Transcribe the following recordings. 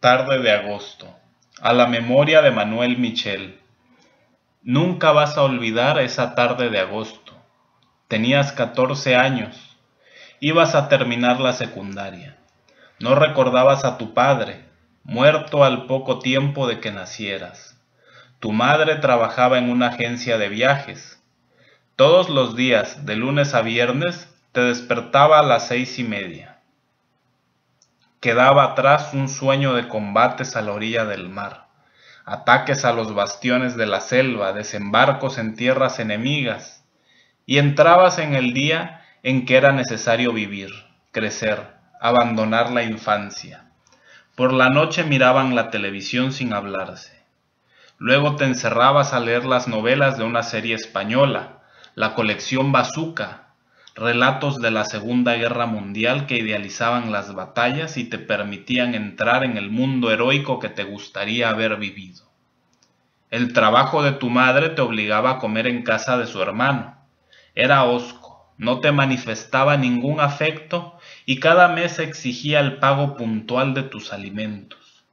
Tarde de agosto. A la memoria de Manuel Michel. Nunca vas a olvidar esa tarde de agosto. Tenías 14 años. Ibas a terminar la secundaria. No recordabas a tu padre, muerto al poco tiempo de que nacieras. Tu madre trabajaba en una agencia de viajes. Todos los días, de lunes a viernes, te despertaba a las seis y media Quedaba atrás un sueño de combates a la orilla del mar, ataques a los bastiones de la selva, desembarcos en tierras enemigas, y entrabas en el día en que era necesario vivir, crecer, abandonar la infancia. Por la noche miraban la televisión sin hablarse. Luego te encerrabas a leer las novelas de una serie española, la colección Bazooka, relatos de la Segunda Guerra Mundial que idealizaban las batallas y te permitían entrar en el mundo heroico que te gustaría haber vivido. El trabajo de tu madre te obligaba a comer en casa de su hermano. Era hosco, no te manifestaba ningún afecto y cada mes exigía el pago puntual de tus alimentos.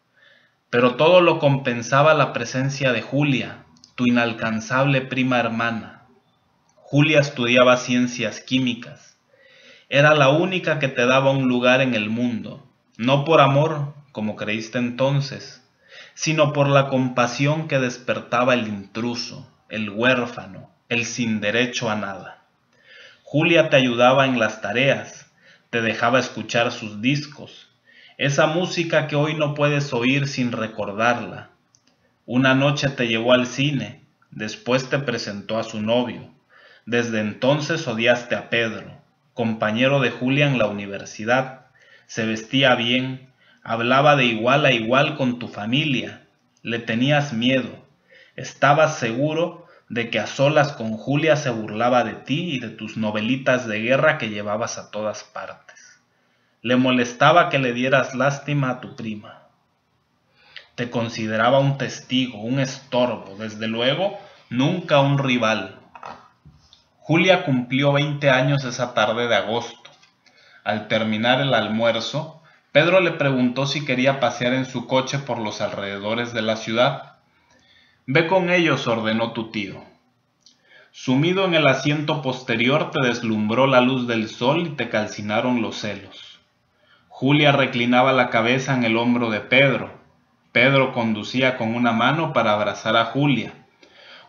Pero todo lo compensaba la presencia de Julia, tu inalcanzable prima hermana Julia estudiaba ciencias químicas. Era la única que te daba un lugar en el mundo, no por amor, como creíste entonces, sino por la compasión que despertaba el intruso, el huérfano, el sin derecho a nada. Julia te ayudaba en las tareas, te dejaba escuchar sus discos, esa música que hoy no puedes oír sin recordarla. Una noche te llevó al cine, después te presentó a su novio. Desde entonces odiaste a Pedro, compañero de Julia en la universidad. Se vestía bien, hablaba de igual a igual con tu familia. Le tenías miedo. Estabas seguro de que a solas con Julia se burlaba de ti y de tus novelitas de guerra que llevabas a todas partes. Le molestaba que le dieras lástima a tu prima. Te consideraba un testigo, un estorbo, desde luego, nunca un rival. Julia cumplió 20 años esa tarde de agosto. Al terminar el almuerzo, Pedro le preguntó si quería pasear en su coche por los alrededores de la ciudad. Ve con ellos, ordenó tu tío. Sumido en el asiento posterior te deslumbró la luz del sol y te calcinaron los celos. Julia reclinaba la cabeza en el hombro de Pedro. Pedro conducía con una mano para abrazar a Julia.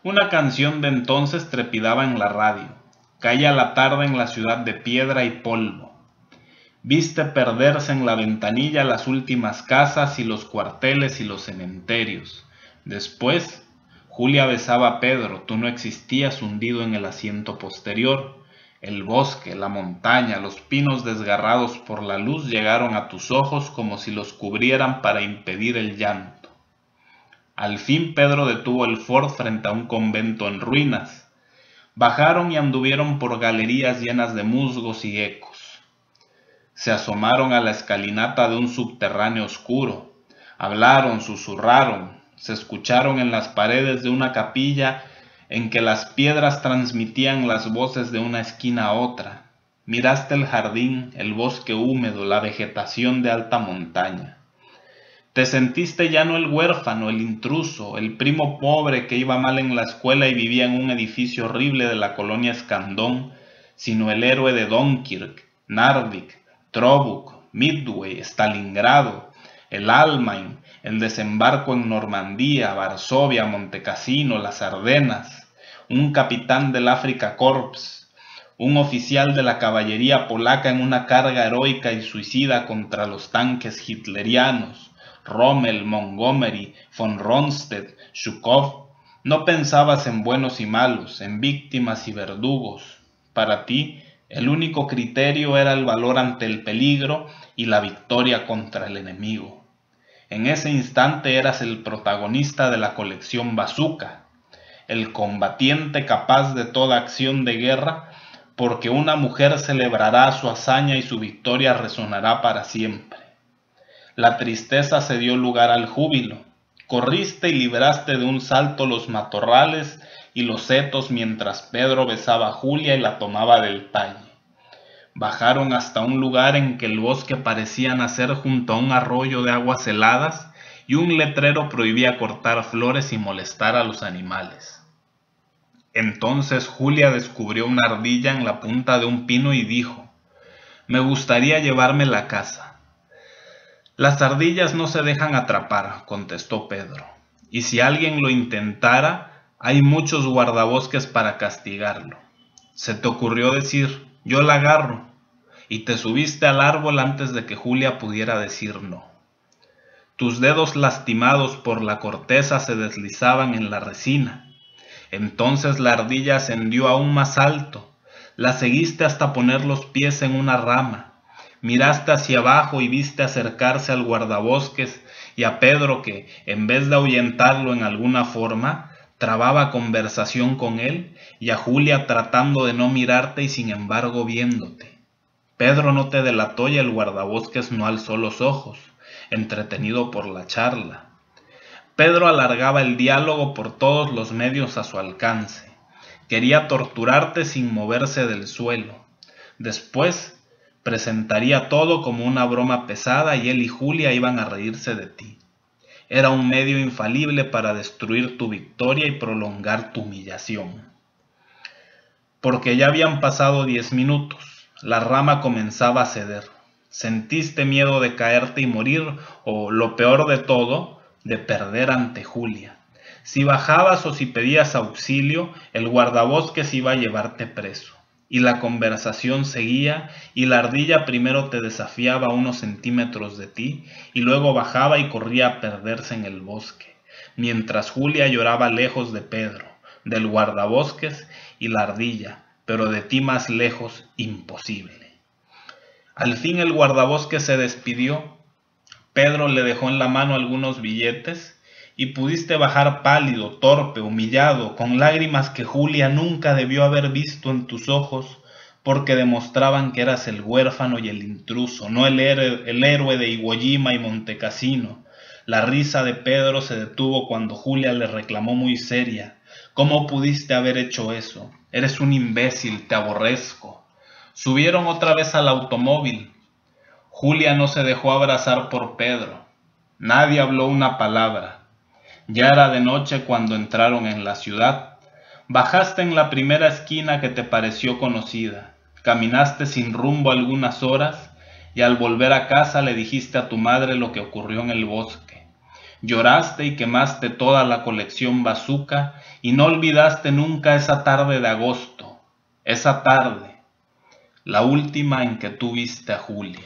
Una canción de entonces trepidaba en la radio. Caía la tarde en la ciudad de piedra y polvo. Viste perderse en la ventanilla las últimas casas y los cuarteles y los cementerios. Después, Julia besaba a Pedro, tú no existías hundido en el asiento posterior. El bosque, la montaña, los pinos desgarrados por la luz llegaron a tus ojos como si los cubrieran para impedir el llanto. Al fin Pedro detuvo el Ford frente a un convento en ruinas. Bajaron y anduvieron por galerías llenas de musgos y ecos. Se asomaron a la escalinata de un subterráneo oscuro. Hablaron, susurraron, se escucharon en las paredes de una capilla en que las piedras transmitían las voces de una esquina a otra. Miraste el jardín, el bosque húmedo, la vegetación de alta montaña. Te sentiste ya no el huérfano, el intruso, el primo pobre que iba mal en la escuela y vivía en un edificio horrible de la colonia Escandón, sino el héroe de Dunkirk, Narvik, Trobuk, Midway, Stalingrado, el Almain, el desembarco en Normandía, Varsovia, Montecassino, las Ardenas, un capitán del Africa Corps, un oficial de la caballería polaca en una carga heroica y suicida contra los tanques hitlerianos, Rommel, Montgomery, von Ronstedt, Zhukov, no pensabas en buenos y malos, en víctimas y verdugos. Para ti, el único criterio era el valor ante el peligro y la victoria contra el enemigo. En ese instante eras el protagonista de la colección Bazooka, el combatiente capaz de toda acción de guerra, porque una mujer celebrará su hazaña y su victoria resonará para siempre. La tristeza se dio lugar al júbilo. Corriste y libraste de un salto los matorrales y los setos mientras Pedro besaba a Julia y la tomaba del talle. Bajaron hasta un lugar en que el bosque parecía nacer junto a un arroyo de aguas heladas y un letrero prohibía cortar flores y molestar a los animales. Entonces Julia descubrió una ardilla en la punta de un pino y dijo, me gustaría llevarme la casa. Las ardillas no se dejan atrapar, contestó Pedro, y si alguien lo intentara, hay muchos guardabosques para castigarlo. Se te ocurrió decir, yo la agarro, y te subiste al árbol antes de que Julia pudiera decir no. Tus dedos lastimados por la corteza se deslizaban en la resina. Entonces la ardilla ascendió aún más alto. La seguiste hasta poner los pies en una rama. Miraste hacia abajo y viste acercarse al guardabosques y a Pedro que, en vez de ahuyentarlo en alguna forma, trababa conversación con él, y a Julia tratando de no mirarte y sin embargo viéndote. Pedro no te delató y el guardabosques no alzó los ojos, entretenido por la charla. Pedro alargaba el diálogo por todos los medios a su alcance. Quería torturarte sin moverse del suelo. Después presentaría todo como una broma pesada y él y Julia iban a reírse de ti. Era un medio infalible para destruir tu victoria y prolongar tu humillación. Porque ya habían pasado diez minutos la rama comenzaba a ceder. Sentiste miedo de caerte y morir, o lo peor de todo, de perder ante Julia. Si bajabas o si pedías auxilio, el guardabosques iba a llevarte preso. Y la conversación seguía, y la ardilla primero te desafiaba unos centímetros de ti, y luego bajaba y corría a perderse en el bosque, mientras Julia lloraba lejos de Pedro, del guardabosques y la ardilla, pero de ti más lejos imposible. Al fin el guardabosque se despidió, Pedro le dejó en la mano algunos billetes y pudiste bajar pálido, torpe, humillado, con lágrimas que Julia nunca debió haber visto en tus ojos, porque demostraban que eras el huérfano y el intruso, no el, el héroe de Iwo y Montecasino. La risa de Pedro se detuvo cuando Julia le reclamó muy seria, ¿cómo pudiste haber hecho eso? Eres un imbécil, te aborrezco. Subieron otra vez al automóvil. Julia no se dejó abrazar por Pedro. Nadie habló una palabra. Ya era de noche cuando entraron en la ciudad. Bajaste en la primera esquina que te pareció conocida. Caminaste sin rumbo algunas horas y al volver a casa le dijiste a tu madre lo que ocurrió en el bosque. Lloraste y quemaste toda la colección bazooka y no olvidaste nunca esa tarde de agosto, esa tarde, la última en que tú viste a Julia.